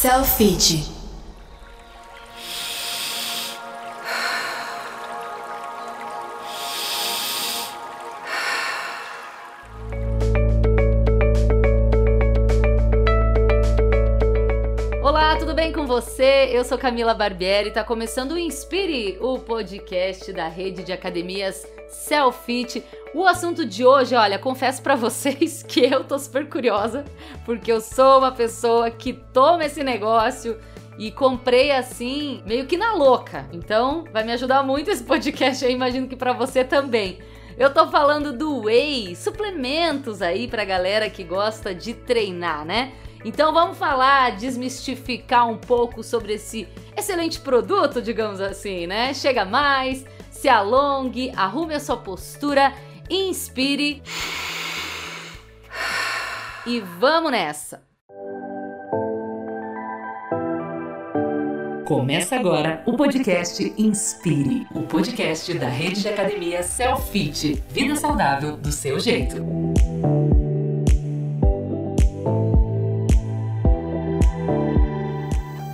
Selfie. Olá, tudo bem com você? Eu sou Camila Barbieri está começando o Inspire, o podcast da rede de academias Selfit. O assunto de hoje, olha, confesso para vocês que eu tô super curiosa, porque eu sou uma pessoa que toma esse negócio e comprei assim, meio que na louca. Então, vai me ajudar muito esse podcast, eu imagino que para você também. Eu tô falando do whey, suplementos aí pra galera que gosta de treinar, né? Então vamos falar, desmistificar um pouco sobre esse excelente produto, digamos assim, né? Chega mais, se alongue, arrume a sua postura, inspire e vamos nessa. Começa agora o podcast Inspire, o podcast da rede de academia Selfit, vida saudável do seu jeito.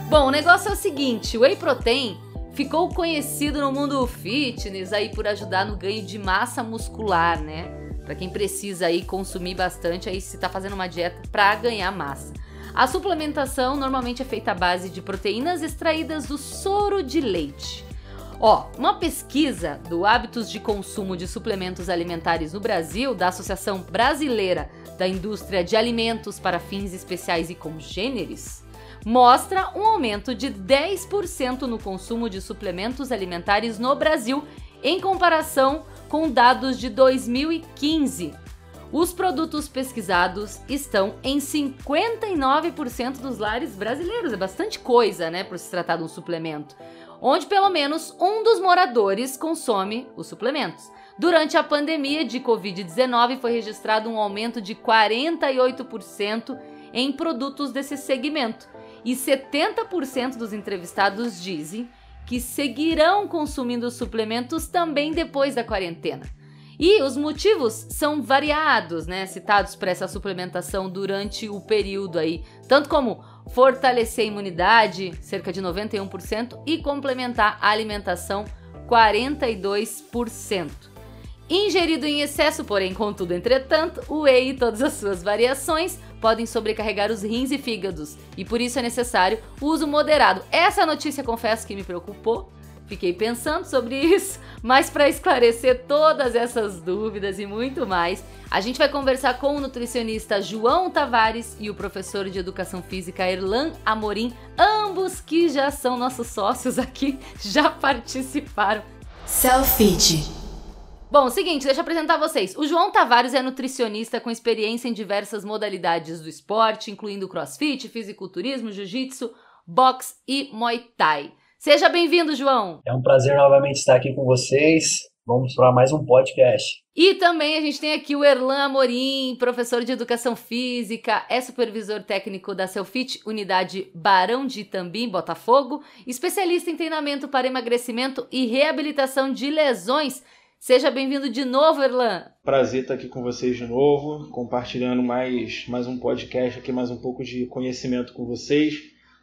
Bom, o negócio é o seguinte, o whey protein ficou conhecido no mundo fitness aí por ajudar no ganho de massa muscular, né? Para quem precisa aí consumir bastante aí se tá fazendo uma dieta para ganhar massa. A suplementação normalmente é feita à base de proteínas extraídas do soro de leite. Ó, uma pesquisa do hábitos de consumo de suplementos alimentares no Brasil, da Associação Brasileira da Indústria de Alimentos para Fins Especiais e Congêneres, mostra um aumento de 10% no consumo de suplementos alimentares no Brasil em comparação com dados de 2015. Os produtos pesquisados estão em 59% dos lares brasileiros. É bastante coisa, né, por se tratar de um suplemento. Onde pelo menos um dos moradores consome os suplementos. Durante a pandemia de Covid-19 foi registrado um aumento de 48% em produtos desse segmento, e 70% dos entrevistados dizem que seguirão consumindo suplementos também depois da quarentena. E os motivos são variados, né, citados para essa suplementação durante o período aí, tanto como fortalecer a imunidade, cerca de 91%, e complementar a alimentação, 42%. Ingerido em excesso, porém, contudo, entretanto, o whey e todas as suas variações podem sobrecarregar os rins e fígados, e por isso é necessário uso moderado. Essa notícia, confesso que me preocupou, fiquei pensando sobre isso, mas para esclarecer todas essas dúvidas e muito mais, a gente vai conversar com o nutricionista João Tavares e o professor de educação física Erlan Amorim, ambos que já são nossos sócios aqui, já participaram. Selfie. Bom, seguinte, deixa eu apresentar vocês. O João Tavares é nutricionista com experiência em diversas modalidades do esporte, incluindo crossfit, fisiculturismo, jiu-jitsu, boxe e muay thai. Seja bem-vindo, João. É um prazer novamente estar aqui com vocês. Vamos para mais um podcast. E também a gente tem aqui o Erlan Amorim, professor de educação física, é supervisor técnico da Selfit, unidade Barão de Itambim, Botafogo, especialista em treinamento para emagrecimento e reabilitação de lesões Seja bem-vindo de novo, Erlan. Prazer estar aqui com vocês de novo, compartilhando mais, mais um podcast aqui, mais um pouco de conhecimento com vocês.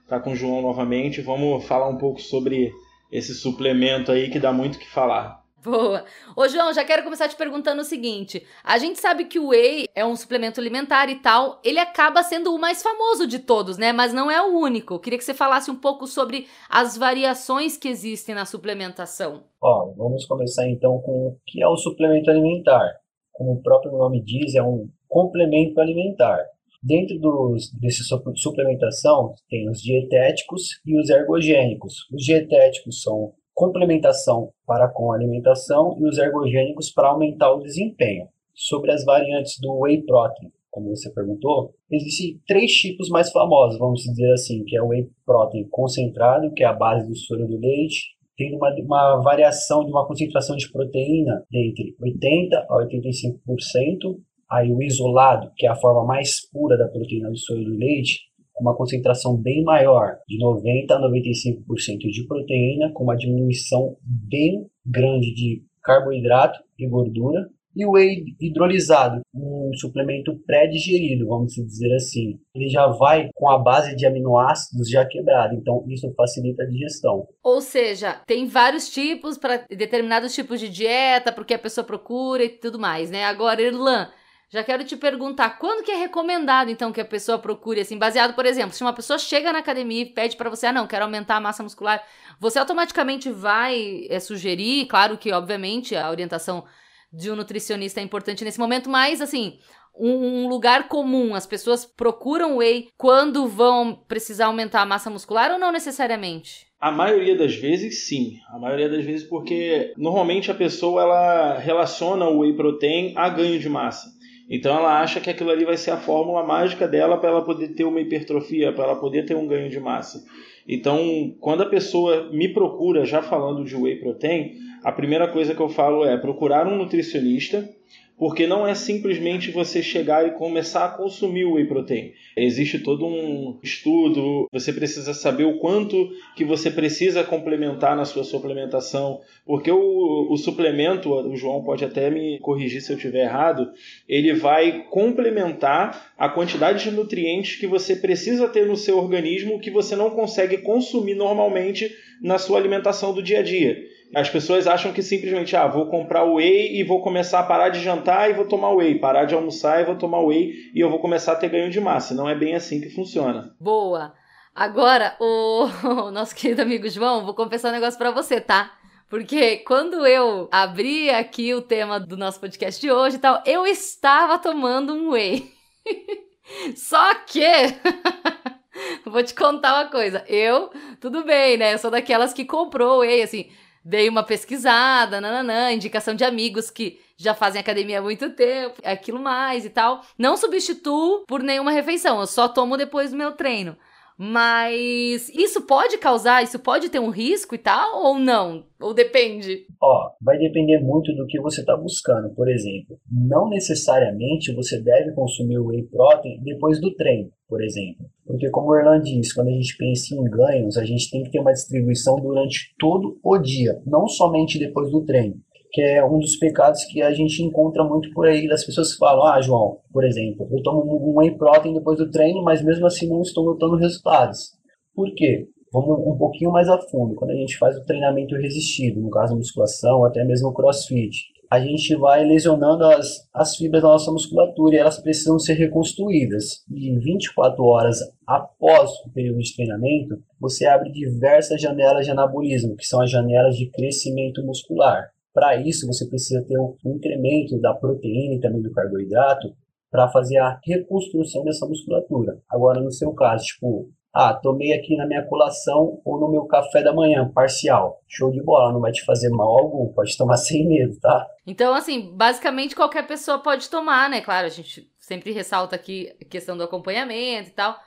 Tá com o João novamente. Vamos falar um pouco sobre esse suplemento aí que dá muito o que falar. Boa. Ô, João, já quero começar te perguntando o seguinte: a gente sabe que o whey é um suplemento alimentar e tal, ele acaba sendo o mais famoso de todos, né? Mas não é o único. Queria que você falasse um pouco sobre as variações que existem na suplementação. Ó, vamos começar então com o que é o suplemento alimentar. Como o próprio nome diz, é um complemento alimentar. Dentro dos, desse suplementação, tem os dietéticos e os ergogênicos. Os dietéticos são complementação para com alimentação e os ergogênicos para aumentar o desempenho. Sobre as variantes do whey protein, como você perguntou, existem três tipos mais famosos, vamos dizer assim, que é o whey protein concentrado, que é a base do soro do leite, tem uma, uma variação de uma concentração de proteína entre 80% a 85%, aí o isolado, que é a forma mais pura da proteína do soro do leite, uma concentração bem maior, de 90 a 95% de proteína, com uma diminuição bem grande de carboidrato e gordura. E o whey hidrolisado, um suplemento pré-digerido, vamos dizer assim. Ele já vai com a base de aminoácidos já quebrada, então isso facilita a digestão. Ou seja, tem vários tipos para determinados tipos de dieta, porque a pessoa procura e tudo mais, né? Agora, Irlan, já quero te perguntar, quando que é recomendado então que a pessoa procure assim, baseado, por exemplo, se uma pessoa chega na academia e pede para você, ah, não, quero aumentar a massa muscular, você automaticamente vai é, sugerir, claro que obviamente a orientação de um nutricionista é importante nesse momento, mas assim, um, um lugar comum, as pessoas procuram whey quando vão precisar aumentar a massa muscular ou não necessariamente? A maioria das vezes, sim. A maioria das vezes porque normalmente a pessoa ela relaciona o whey protein a ganho de massa. Então ela acha que aquilo ali vai ser a fórmula mágica dela para ela poder ter uma hipertrofia, para ela poder ter um ganho de massa. Então, quando a pessoa me procura já falando de whey protein, a primeira coisa que eu falo é procurar um nutricionista porque não é simplesmente você chegar e começar a consumir o whey protein. Existe todo um estudo, você precisa saber o quanto que você precisa complementar na sua suplementação, porque o, o suplemento, o João pode até me corrigir se eu estiver errado, ele vai complementar a quantidade de nutrientes que você precisa ter no seu organismo que você não consegue consumir normalmente na sua alimentação do dia a dia. As pessoas acham que simplesmente, ah, vou comprar whey e vou começar a parar de jantar e vou tomar whey, parar de almoçar e vou tomar whey e eu vou começar a ter ganho de massa. Não é bem assim que funciona. Boa. Agora, o, o nosso querido amigo João, vou confessar um negócio para você, tá? Porque quando eu abri aqui o tema do nosso podcast de hoje e tal, eu estava tomando um whey. Só que vou te contar uma coisa. Eu, tudo bem, né? Eu sou daquelas que comprou whey, assim dei uma pesquisada, nananã, indicação de amigos que já fazem academia há muito tempo, aquilo mais e tal. Não substituo por nenhuma refeição, eu só tomo depois do meu treino. Mas isso pode causar, isso pode ter um risco e tal, ou não? Ou depende? Ó, vai depender muito do que você está buscando. Por exemplo, não necessariamente você deve consumir o whey protein depois do treino, por exemplo. Porque como o Erlan disse, quando a gente pensa em ganhos, a gente tem que ter uma distribuição durante todo o dia, não somente depois do treino que é um dos pecados que a gente encontra muito por aí, das pessoas falam, ah, João, por exemplo, eu tomo um whey protein depois do treino, mas mesmo assim não estou notando resultados. Por quê? Vamos um pouquinho mais a fundo. Quando a gente faz o treinamento resistido, no caso musculação, até mesmo crossfit, a gente vai lesionando as, as fibras da nossa musculatura e elas precisam ser reconstruídas. E 24 horas após o período de treinamento, você abre diversas janelas de anabolismo, que são as janelas de crescimento muscular. Para isso, você precisa ter um incremento da proteína e também do carboidrato para fazer a reconstrução dessa musculatura. Agora, no seu caso, tipo, ah, tomei aqui na minha colação ou no meu café da manhã, parcial. Show de bola, não vai te fazer mal algum, pode tomar sem medo, tá? Então, assim, basicamente qualquer pessoa pode tomar, né? Claro, a gente sempre ressalta aqui a questão do acompanhamento e tal.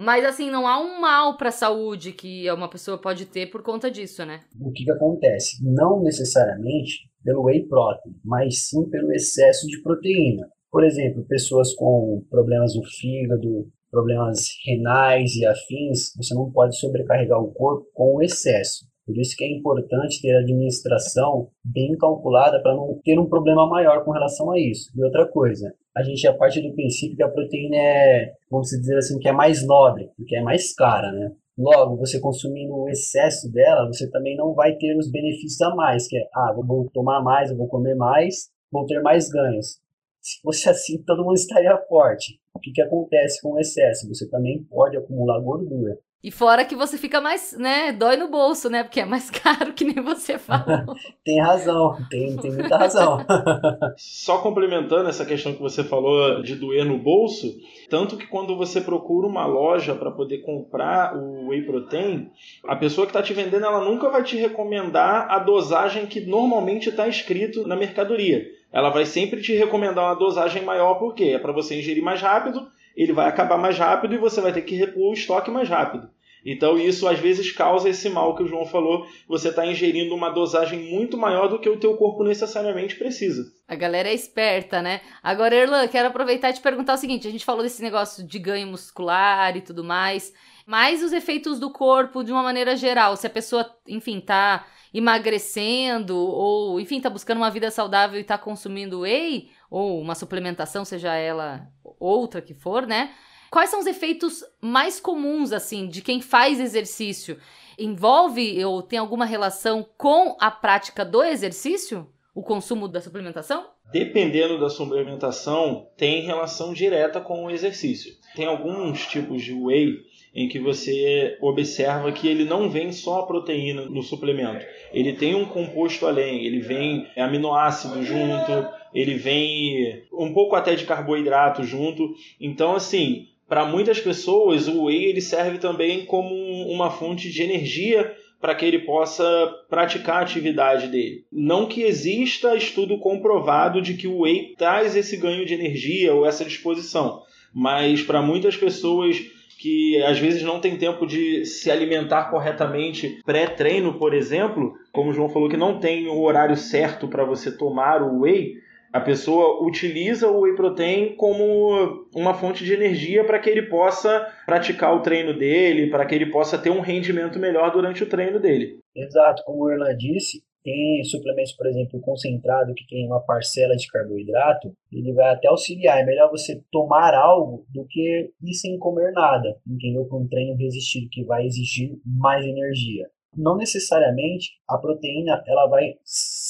Mas assim, não há um mal para a saúde que uma pessoa pode ter por conta disso, né? O que, que acontece? Não necessariamente pelo whey protein, mas sim pelo excesso de proteína. Por exemplo, pessoas com problemas no fígado, problemas renais e afins, você não pode sobrecarregar o corpo com o excesso. Por isso que é importante ter a administração bem calculada para não ter um problema maior com relação a isso. E outra coisa, a gente já parte do princípio que a proteína é, vamos dizer assim, que é mais nobre, porque é mais cara, né? Logo, você consumindo o excesso dela, você também não vai ter os benefícios a mais, que é, ah, vou tomar mais, eu vou comer mais, vou ter mais ganhos. Se fosse assim, todo mundo estaria forte. O que, que acontece com o excesso? Você também pode acumular gordura. E fora que você fica mais, né, dói no bolso, né? Porque é mais caro, que nem você falou. tem razão, tem, tem muita razão. Só complementando essa questão que você falou de doer no bolso, tanto que quando você procura uma loja para poder comprar o whey protein, a pessoa que está te vendendo, ela nunca vai te recomendar a dosagem que normalmente está escrito na mercadoria. Ela vai sempre te recomendar uma dosagem maior, porque é para você ingerir mais rápido ele vai acabar mais rápido e você vai ter que repor o estoque mais rápido. Então isso às vezes causa esse mal que o João falou, você está ingerindo uma dosagem muito maior do que o teu corpo necessariamente precisa. A galera é esperta, né? Agora, Erlan, quero aproveitar e te perguntar o seguinte, a gente falou desse negócio de ganho muscular e tudo mais, Mais os efeitos do corpo de uma maneira geral. Se a pessoa, enfim, tá emagrecendo ou, enfim, tá buscando uma vida saudável e tá consumindo whey ou uma suplementação, seja ela outra que for, né? Quais são os efeitos mais comuns, assim, de quem faz exercício? Envolve ou tem alguma relação com a prática do exercício? O consumo da suplementação? Dependendo da suplementação, tem relação direta com o exercício. Tem alguns tipos de whey em que você observa que ele não vem só a proteína no suplemento. Ele tem um composto além, ele vem aminoácido junto, ele vem um pouco até de carboidrato junto. Então, assim, para muitas pessoas o whey ele serve também como uma fonte de energia para que ele possa praticar a atividade dele. Não que exista estudo comprovado de que o whey traz esse ganho de energia ou essa disposição, mas para muitas pessoas que às vezes não tem tempo de se alimentar corretamente pré-treino, por exemplo, como o João falou que não tem o horário certo para você tomar o whey, a pessoa utiliza o whey protein como uma fonte de energia para que ele possa praticar o treino dele, para que ele possa ter um rendimento melhor durante o treino dele. Exato, como o Erlan disse, tem suplementos, por exemplo, concentrado que tem uma parcela de carboidrato, ele vai até auxiliar. É melhor você tomar algo do que ir sem comer nada, entendeu? Para um treino resistido que vai exigir mais energia não necessariamente a proteína ela vai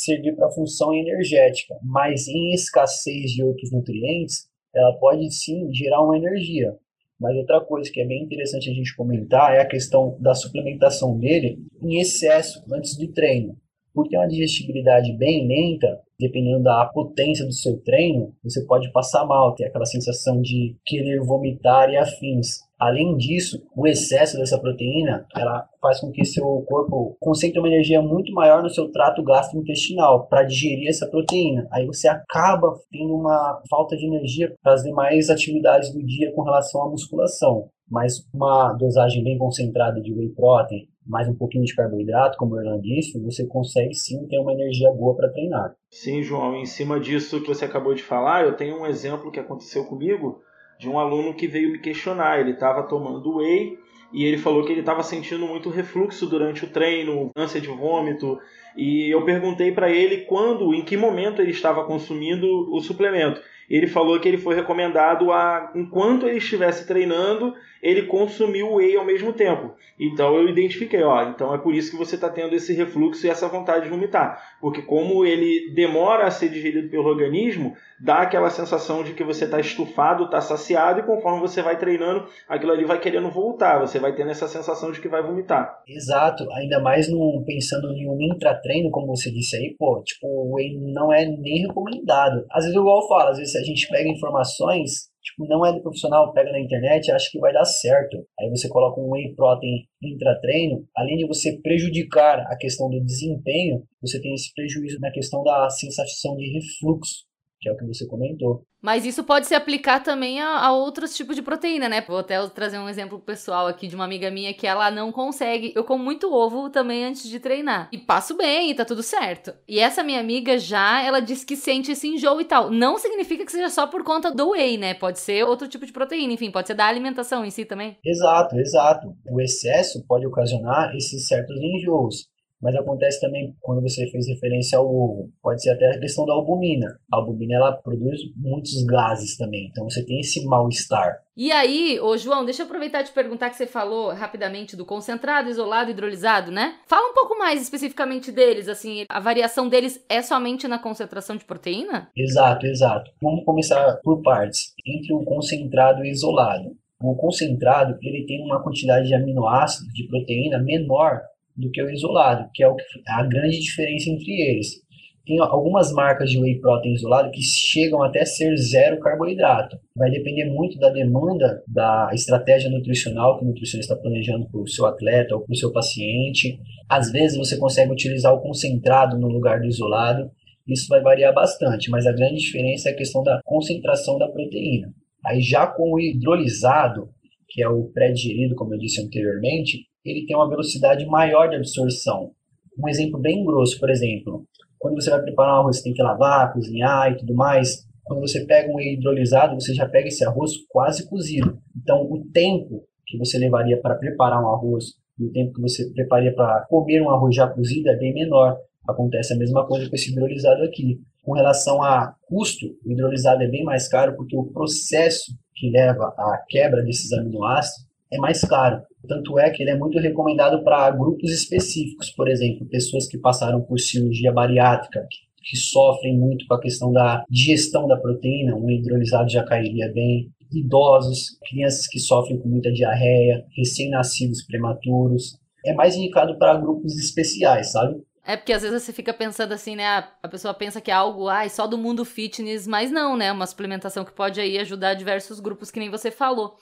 servir para função energética, mas em escassez de outros nutrientes, ela pode sim gerar uma energia. Mas outra coisa que é bem interessante a gente comentar é a questão da suplementação dele em excesso antes do treino. Porque uma digestibilidade bem lenta, dependendo da potência do seu treino, você pode passar mal, ter aquela sensação de querer vomitar e afins. Além disso, o excesso dessa proteína, ela faz com que seu corpo concentre uma energia muito maior no seu trato gastrointestinal para digerir essa proteína. Aí você acaba tendo uma falta de energia para as demais atividades do dia com relação à musculação. Mas uma dosagem bem concentrada de whey protein, mais um pouquinho de carboidrato, como o Orlando disse, você consegue sim ter uma energia boa para treinar. Sim, João, em cima disso que você acabou de falar, eu tenho um exemplo que aconteceu comigo de um aluno que veio me questionar. Ele estava tomando whey e ele falou que ele estava sentindo muito refluxo durante o treino, ânsia de vômito. E eu perguntei para ele quando, em que momento ele estava consumindo o suplemento ele falou que ele foi recomendado a, enquanto ele estivesse treinando, ele consumiu o whey ao mesmo tempo. Então eu identifiquei, ó, então é por isso que você está tendo esse refluxo e essa vontade de vomitar, porque como ele demora a ser digerido pelo organismo, dá aquela sensação de que você está estufado, está saciado e conforme você vai treinando, aquilo ali vai querendo voltar, você vai tendo essa sensação de que vai vomitar. Exato, ainda mais no, pensando em um intratreino, como você disse aí, pô, tipo, o whey não é nem recomendado. Às vezes, igual eu falo, às vezes a gente pega informações, tipo, não é do profissional, pega na internet, acha que vai dar certo. Aí você coloca um whey protein intratreino, além de você prejudicar a questão do desempenho, você tem esse prejuízo na questão da sensação de refluxo que é o que você comentou. Mas isso pode se aplicar também a, a, outros tipos de proteína, né? Vou até trazer um exemplo pessoal aqui de uma amiga minha que ela não consegue. Eu como muito ovo também antes de treinar. E passo bem e tá tudo certo. E essa minha amiga já, ela diz que sente esse enjoo e tal. Não significa que seja só por conta do whey, né? Pode ser outro tipo de proteína, enfim, pode ser da alimentação em si também. Exato, exato. O excesso pode ocasionar esses certos enjoos mas acontece também quando você fez referência ao ovo. Pode ser até a questão da albumina. A albumina ela produz muitos gases também, então você tem esse mal-estar. E aí, ô João, deixa eu aproveitar e te perguntar que você falou rapidamente do concentrado, isolado, hidrolisado, né? Fala um pouco mais especificamente deles, assim, a variação deles é somente na concentração de proteína? Exato, exato. Vamos começar por partes. Entre o concentrado e o isolado. O concentrado, ele tem uma quantidade de aminoácidos, de proteína menor do que o isolado, que é o, a grande diferença entre eles. Tem algumas marcas de whey protein isolado que chegam até ser zero carboidrato. Vai depender muito da demanda, da estratégia nutricional que o nutricionista está planejando para o seu atleta ou para o seu paciente. Às vezes você consegue utilizar o concentrado no lugar do isolado. Isso vai variar bastante, mas a grande diferença é a questão da concentração da proteína. Aí já com o hidrolisado, que é o pré-digerido, como eu disse anteriormente, ele tem uma velocidade maior de absorção. Um exemplo bem grosso, por exemplo, quando você vai preparar um arroz, você tem que lavar, cozinhar e tudo mais. Quando você pega um hidrolisado, você já pega esse arroz quase cozido. Então, o tempo que você levaria para preparar um arroz e o tempo que você prepararia para comer um arroz já cozido é bem menor. Acontece a mesma coisa com esse hidrolisado aqui. Com relação a custo, o hidrolisado é bem mais caro porque o processo que leva à quebra desses aminoácidos é mais caro. Tanto é que ele é muito recomendado para grupos específicos, por exemplo, pessoas que passaram por cirurgia bariátrica, que, que sofrem muito com a questão da digestão da proteína, um hidrolisado já cairia bem. Idosos, crianças que sofrem com muita diarreia, recém-nascidos prematuros. É mais indicado para grupos especiais, sabe? É porque às vezes você fica pensando assim, né? A pessoa pensa que é algo, ai, só do mundo fitness, mas não, né? Uma suplementação que pode aí ajudar diversos grupos, que nem você falou.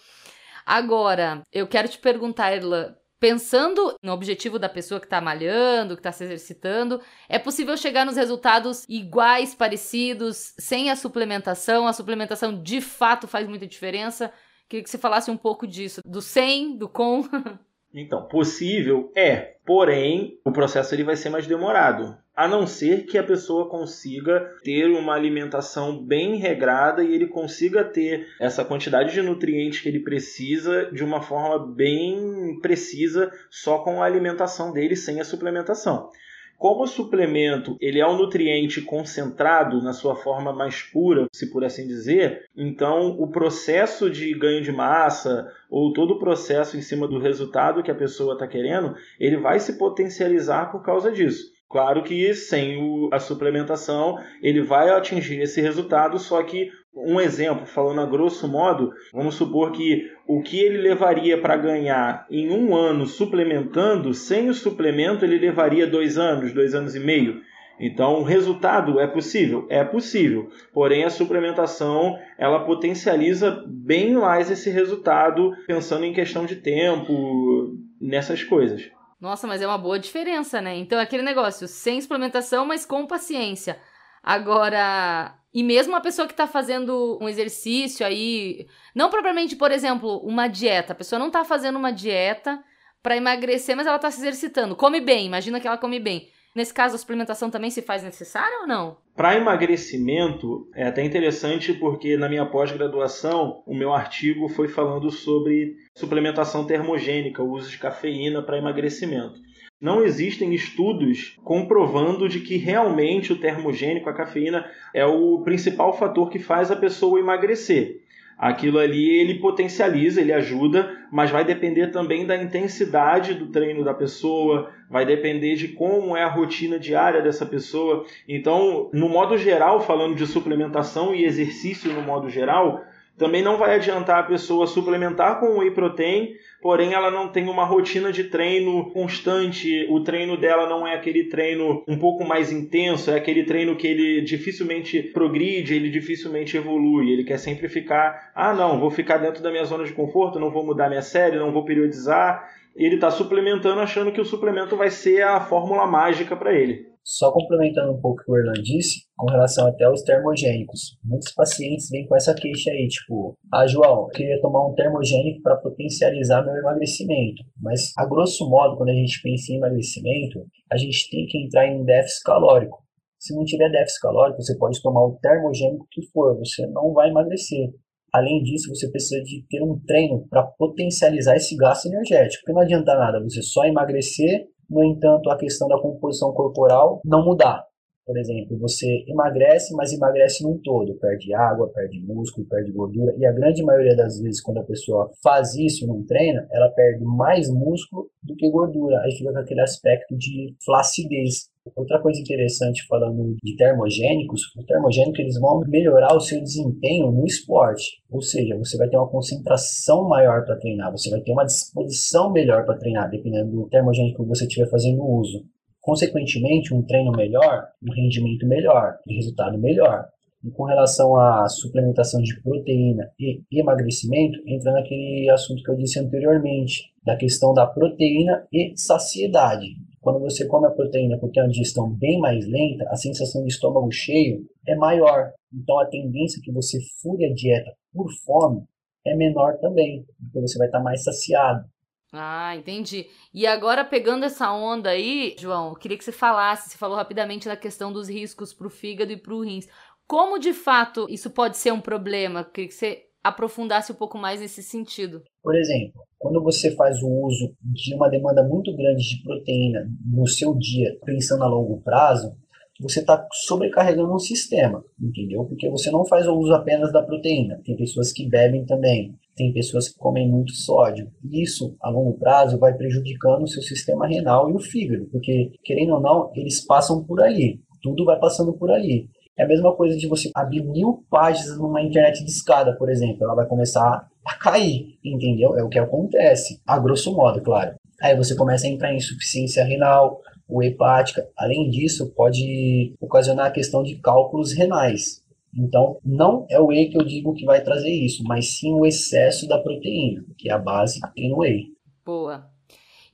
Agora, eu quero te perguntar, Erla, pensando no objetivo da pessoa que está malhando, que está se exercitando, é possível chegar nos resultados iguais, parecidos, sem a suplementação? A suplementação de fato faz muita diferença? Queria que você falasse um pouco disso, do sem, do com. Então, possível é, porém, o processo ele vai ser mais demorado. A não ser que a pessoa consiga ter uma alimentação bem regrada e ele consiga ter essa quantidade de nutrientes que ele precisa de uma forma bem precisa só com a alimentação dele sem a suplementação. Como suplemento ele é um nutriente concentrado na sua forma mais pura, se por assim dizer, então o processo de ganho de massa ou todo o processo em cima do resultado que a pessoa está querendo, ele vai se potencializar por causa disso. Claro que sem o, a suplementação ele vai atingir esse resultado, só que um exemplo, falando a grosso modo, vamos supor que o que ele levaria para ganhar em um ano suplementando, sem o suplemento ele levaria dois anos, dois anos e meio. Então, o resultado é possível? É possível. Porém, a suplementação ela potencializa bem mais esse resultado, pensando em questão de tempo, nessas coisas. Nossa, mas é uma boa diferença, né? Então, é aquele negócio, sem suplementação, mas com paciência. Agora, e mesmo a pessoa que está fazendo um exercício aí, não propriamente, por exemplo, uma dieta, a pessoa não está fazendo uma dieta para emagrecer, mas ela está se exercitando, come bem, imagina que ela come bem. Nesse caso, a suplementação também se faz necessária ou não? Para emagrecimento, é até interessante porque na minha pós-graduação, o meu artigo foi falando sobre suplementação termogênica, o uso de cafeína para emagrecimento. Não existem estudos comprovando de que realmente o termogênico, a cafeína, é o principal fator que faz a pessoa emagrecer. Aquilo ali ele potencializa, ele ajuda, mas vai depender também da intensidade do treino da pessoa, vai depender de como é a rotina diária dessa pessoa. Então, no modo geral, falando de suplementação e exercício no modo geral, também não vai adiantar a pessoa suplementar com whey protein, porém ela não tem uma rotina de treino constante, o treino dela não é aquele treino um pouco mais intenso, é aquele treino que ele dificilmente progride, ele dificilmente evolui, ele quer sempre ficar, ah não, vou ficar dentro da minha zona de conforto, não vou mudar minha série, não vou periodizar, ele está suplementando achando que o suplemento vai ser a fórmula mágica para ele. Só complementando um pouco o que o Erlan disse, com relação até aos termogênicos. Muitos pacientes vêm com essa queixa aí, tipo, ah, João, eu queria tomar um termogênico para potencializar meu emagrecimento. Mas, a grosso modo, quando a gente pensa em emagrecimento, a gente tem que entrar em déficit calórico. Se não tiver déficit calórico, você pode tomar o termogênico que for, você não vai emagrecer. Além disso, você precisa de ter um treino para potencializar esse gasto energético. Porque não adianta nada você só emagrecer no entanto, a questão da composição corporal não mudar. Por exemplo, você emagrece, mas emagrece num todo, perde água, perde músculo, perde gordura, e a grande maioria das vezes quando a pessoa faz isso não treina, ela perde mais músculo do que gordura, aí fica com aquele aspecto de flacidez. Outra coisa interessante falando de termogênicos, o termogênico eles vão melhorar o seu desempenho no esporte, ou seja, você vai ter uma concentração maior para treinar, você vai ter uma disposição melhor para treinar, dependendo do termogênico que você estiver fazendo uso. Consequentemente, um treino melhor, um rendimento melhor, um resultado melhor. E com relação à suplementação de proteína e emagrecimento, entra naquele assunto que eu disse anteriormente, da questão da proteína e saciedade. Quando você come a proteína porque é uma digestão bem mais lenta, a sensação de estômago cheio é maior. Então a tendência que você fure a dieta por fome é menor também, porque você vai estar mais saciado. Ah, entendi. E agora, pegando essa onda aí, João, eu queria que você falasse, você falou rapidamente da questão dos riscos para o fígado e para o rins. Como de fato isso pode ser um problema? Eu queria que você aprofundasse um pouco mais nesse sentido. Por exemplo, quando você faz o uso de uma demanda muito grande de proteína no seu dia, pensando a longo prazo, você está sobrecarregando um sistema, entendeu? Porque você não faz o uso apenas da proteína. Tem pessoas que bebem também, tem pessoas que comem muito sódio. Isso, a longo prazo, vai prejudicando o seu sistema renal e o fígado, porque, querendo ou não, eles passam por ali. Tudo vai passando por ali. É a mesma coisa de você abrir mil páginas numa internet de escada, por exemplo. Ela vai começar a cair, entendeu? É o que acontece, a grosso modo, claro. Aí você começa a entrar em insuficiência renal, ou hepática. Além disso, pode ocasionar a questão de cálculos renais. Então, não é o whey que eu digo que vai trazer isso, mas sim o excesso da proteína, que é a base que tem no whey. Boa.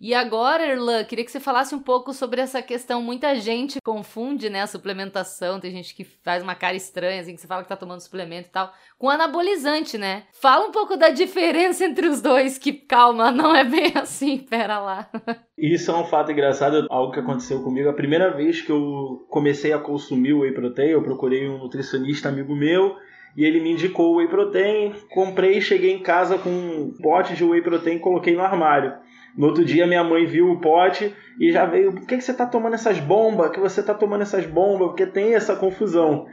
E agora, Erlan, queria que você falasse um pouco sobre essa questão. Muita gente confunde, né, a suplementação. Tem gente que faz uma cara estranha, assim, que você fala que tá tomando suplemento e tal, com anabolizante, né? Fala um pouco da diferença entre os dois, que calma, não é bem assim, pera lá. Isso é um fato engraçado, algo que aconteceu comigo. A primeira vez que eu comecei a consumir whey protein, eu procurei um nutricionista amigo meu e ele me indicou o whey protein. Comprei, cheguei em casa com um pote de whey protein coloquei no armário. No outro dia, minha mãe viu o pote e já veio: por que, que você está tomando essas bombas? Que você está tomando essas bombas? Porque tem essa confusão.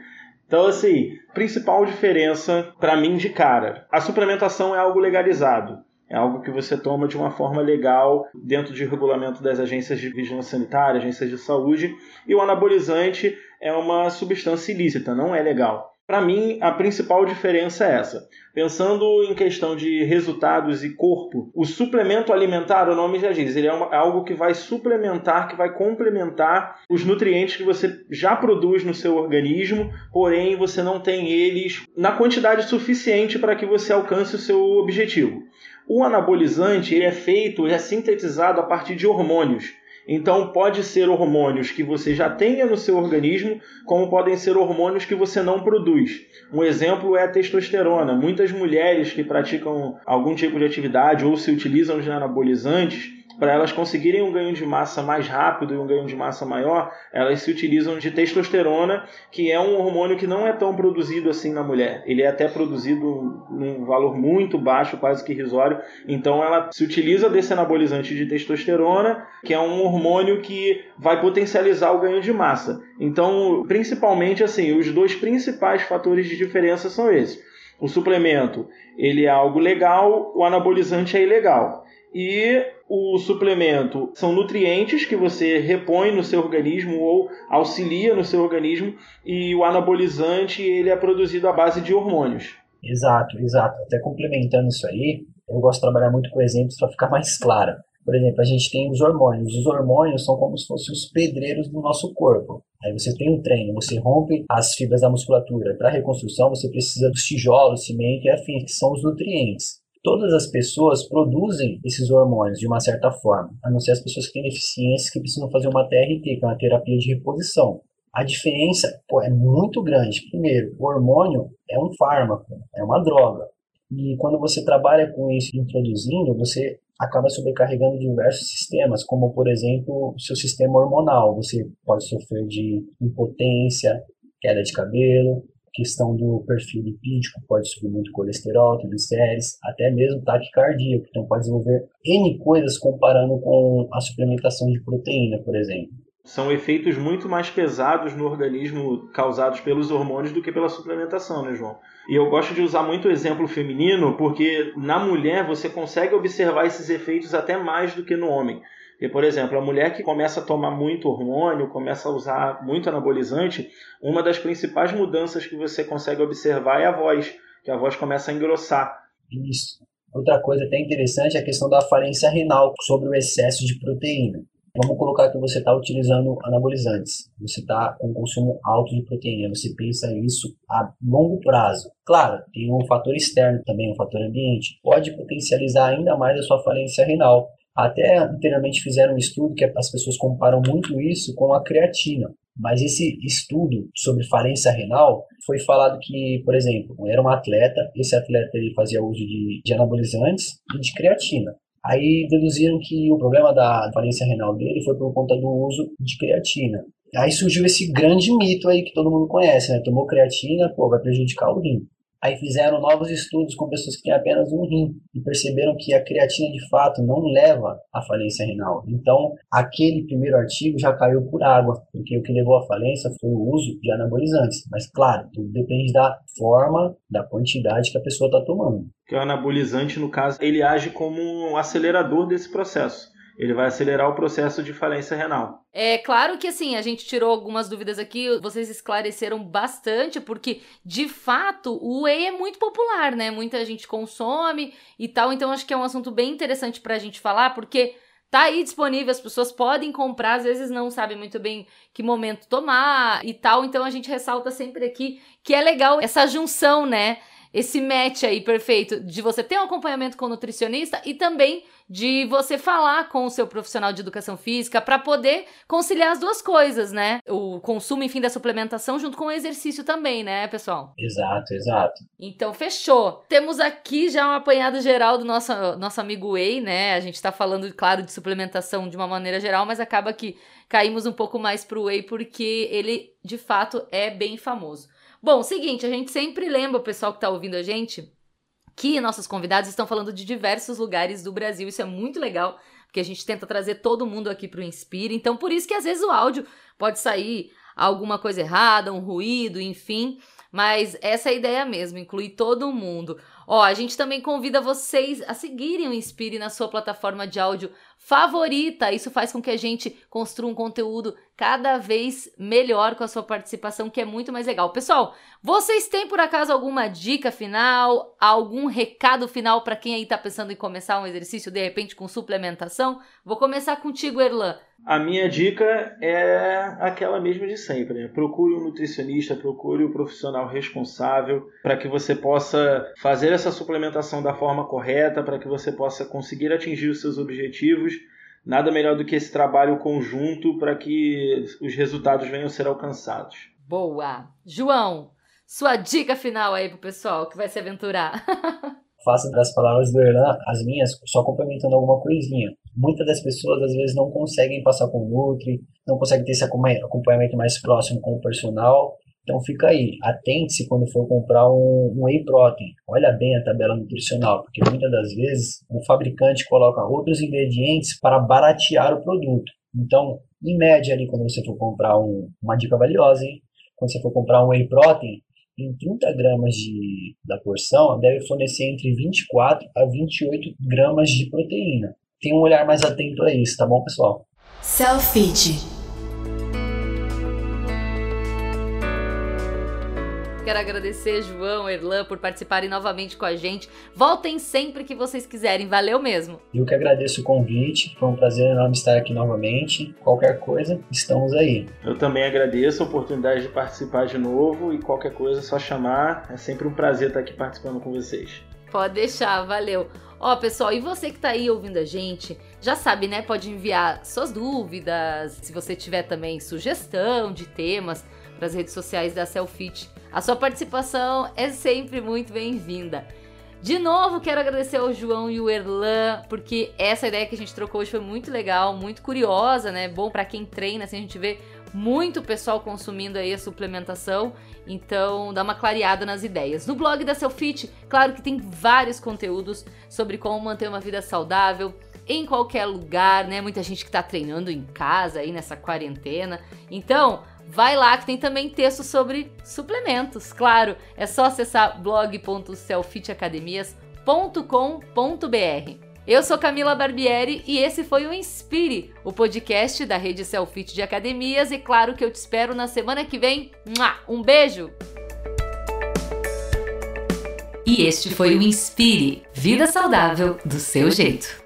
Então, assim, principal diferença para mim de cara: a suplementação é algo legalizado. É algo que você toma de uma forma legal dentro de regulamento das agências de vigilância sanitária, agências de saúde, e o anabolizante é uma substância ilícita, não é legal. Para mim, a principal diferença é essa. Pensando em questão de resultados e corpo, o suplemento alimentar, o nome já diz, ele é uma, algo que vai suplementar, que vai complementar os nutrientes que você já produz no seu organismo, porém você não tem eles na quantidade suficiente para que você alcance o seu objetivo. O anabolizante ele é feito, ele é sintetizado a partir de hormônios. Então, pode ser hormônios que você já tenha no seu organismo, como podem ser hormônios que você não produz. Um exemplo é a testosterona. Muitas mulheres que praticam algum tipo de atividade ou se utilizam de anabolizantes para elas conseguirem um ganho de massa mais rápido e um ganho de massa maior, elas se utilizam de testosterona, que é um hormônio que não é tão produzido assim na mulher. Ele é até produzido num valor muito baixo, quase que irrisório. Então ela se utiliza desse anabolizante de testosterona, que é um hormônio que vai potencializar o ganho de massa. Então, principalmente assim, os dois principais fatores de diferença são esses. O suplemento, ele é algo legal, o anabolizante é ilegal. E o suplemento são nutrientes que você repõe no seu organismo ou auxilia no seu organismo e o anabolizante ele é produzido à base de hormônios. Exato, exato. Até complementando isso aí, eu gosto de trabalhar muito com exemplos para ficar mais claro. Por exemplo, a gente tem os hormônios. Os hormônios são como se fossem os pedreiros do nosso corpo. Aí você tem um treino, você rompe as fibras da musculatura. Para reconstrução, você precisa dos tijolos, cimento e afins, que são os nutrientes todas as pessoas produzem esses hormônios de uma certa forma, a não ser as pessoas que têm deficiências que precisam fazer uma TRT, que é uma terapia de reposição. A diferença pô, é muito grande. Primeiro, o hormônio é um fármaco, é uma droga. E quando você trabalha com isso introduzindo, você acaba sobrecarregando diversos sistemas, como por exemplo o seu sistema hormonal. Você pode sofrer de impotência, queda de cabelo, questão do perfil lipídico, pode subir muito colesterol, triglicérides, até mesmo taquicardia, então pode desenvolver N coisas comparando com a suplementação de proteína, por exemplo. São efeitos muito mais pesados no organismo causados pelos hormônios do que pela suplementação, né, João? E eu gosto de usar muito o exemplo feminino, porque na mulher você consegue observar esses efeitos até mais do que no homem. Por exemplo, a mulher que começa a tomar muito hormônio, começa a usar muito anabolizante, uma das principais mudanças que você consegue observar é a voz, que a voz começa a engrossar. Isso. Outra coisa até interessante é a questão da falência renal sobre o excesso de proteína. Vamos colocar que você está utilizando anabolizantes, você está com um consumo alto de proteína, você pensa isso a longo prazo. Claro, tem um fator externo também, um fator ambiente, pode potencializar ainda mais a sua falência renal. Até anteriormente fizeram um estudo que as pessoas comparam muito isso com a creatina. Mas esse estudo sobre falência renal foi falado que, por exemplo, era um atleta, esse atleta ele fazia uso de, de anabolizantes e de creatina. Aí deduziram que o problema da falência renal dele foi por conta do uso de creatina. Aí surgiu esse grande mito aí que todo mundo conhece, né? Tomou creatina, pô, vai prejudicar o rim. Aí fizeram novos estudos com pessoas que têm apenas um rim e perceberam que a creatina de fato não leva à falência renal. Então, aquele primeiro artigo já caiu por água, porque o que levou à falência foi o uso de anabolizantes. Mas, claro, tudo depende da forma, da quantidade que a pessoa está tomando. Que o anabolizante, no caso, ele age como um acelerador desse processo ele vai acelerar o processo de falência renal. É claro que assim, a gente tirou algumas dúvidas aqui, vocês esclareceram bastante, porque de fato o whey é muito popular, né? Muita gente consome e tal, então acho que é um assunto bem interessante pra gente falar, porque tá aí disponível, as pessoas podem comprar, às vezes não sabem muito bem que momento tomar e tal, então a gente ressalta sempre aqui que é legal essa junção, né? Esse match aí perfeito de você ter um acompanhamento com o nutricionista e também de você falar com o seu profissional de educação física para poder conciliar as duas coisas, né? O consumo, enfim, da suplementação junto com o exercício também, né, pessoal? Exato, exato. Então, fechou. Temos aqui já um apanhado geral do nosso, nosso amigo Whey, né? A gente tá falando, claro, de suplementação de uma maneira geral, mas acaba que caímos um pouco mais pro Whey porque ele, de fato, é bem famoso. Bom, seguinte, a gente sempre lembra o pessoal que tá ouvindo a gente que nossos convidados estão falando de diversos lugares do Brasil. Isso é muito legal, porque a gente tenta trazer todo mundo aqui para o Inspire. Então, por isso que às vezes o áudio pode sair alguma coisa errada, um ruído, enfim. Mas essa é a ideia mesmo, incluir todo mundo. Ó, a gente também convida vocês a seguirem o Inspire na sua plataforma de áudio favorita. Isso faz com que a gente construa um conteúdo cada vez melhor com a sua participação, que é muito mais legal. Pessoal, vocês têm por acaso alguma dica final, algum recado final para quem aí tá pensando em começar um exercício de repente com suplementação? Vou começar contigo, Erlan. A minha dica é aquela mesma de sempre. Né? Procure um nutricionista, procure o um profissional responsável para que você possa fazer essa suplementação da forma correta, para que você possa conseguir atingir os seus objetivos. Nada melhor do que esse trabalho conjunto para que os resultados venham a ser alcançados. Boa! João, sua dica final aí pro pessoal que vai se aventurar. Faça das palavras do Erlan as minhas, só complementando alguma coisinha muitas das pessoas às vezes não conseguem passar com o Nutri, não conseguem ter esse acompanhamento mais próximo com o personal. Então fica aí, atente-se quando for comprar um, um whey protein. Olha bem a tabela nutricional, porque muitas das vezes o fabricante coloca outros ingredientes para baratear o produto. Então, em média ali, quando você for comprar um, uma dica valiosa, hein? quando você for comprar um whey protein, em 30 gramas de, da porção, deve fornecer entre 24 a 28 gramas de proteína tenha um olhar mais atento a isso, tá bom, pessoal? Selfie. Quero agradecer, João, Erlan, por participarem novamente com a gente. Voltem sempre que vocês quiserem, valeu mesmo. Eu que agradeço o convite, foi um prazer enorme estar aqui novamente. Qualquer coisa, estamos aí. Eu também agradeço a oportunidade de participar de novo e qualquer coisa é só chamar. É sempre um prazer estar aqui participando com vocês. Pode deixar, valeu. Ó, pessoal, e você que tá aí ouvindo a gente, já sabe, né? Pode enviar suas dúvidas, se você tiver também sugestão de temas para as redes sociais da Selfit. A sua participação é sempre muito bem-vinda. De novo, quero agradecer ao João e o Erlan, porque essa ideia que a gente trocou hoje foi muito legal, muito curiosa, né? Bom para quem treina, assim, a gente vê muito pessoal consumindo aí a suplementação, então dá uma clareada nas ideias. No blog da Selfit, claro que tem vários conteúdos sobre como manter uma vida saudável em qualquer lugar, né? Muita gente que tá treinando em casa aí nessa quarentena. Então, vai lá que tem também texto sobre suplementos. Claro, é só acessar blog.selfitacademias.com.br. Eu sou Camila Barbieri e esse foi o Inspire, o podcast da rede Selfit de Academias. E claro que eu te espero na semana que vem. Um beijo! E este foi o Inspire Vida Saudável do seu jeito.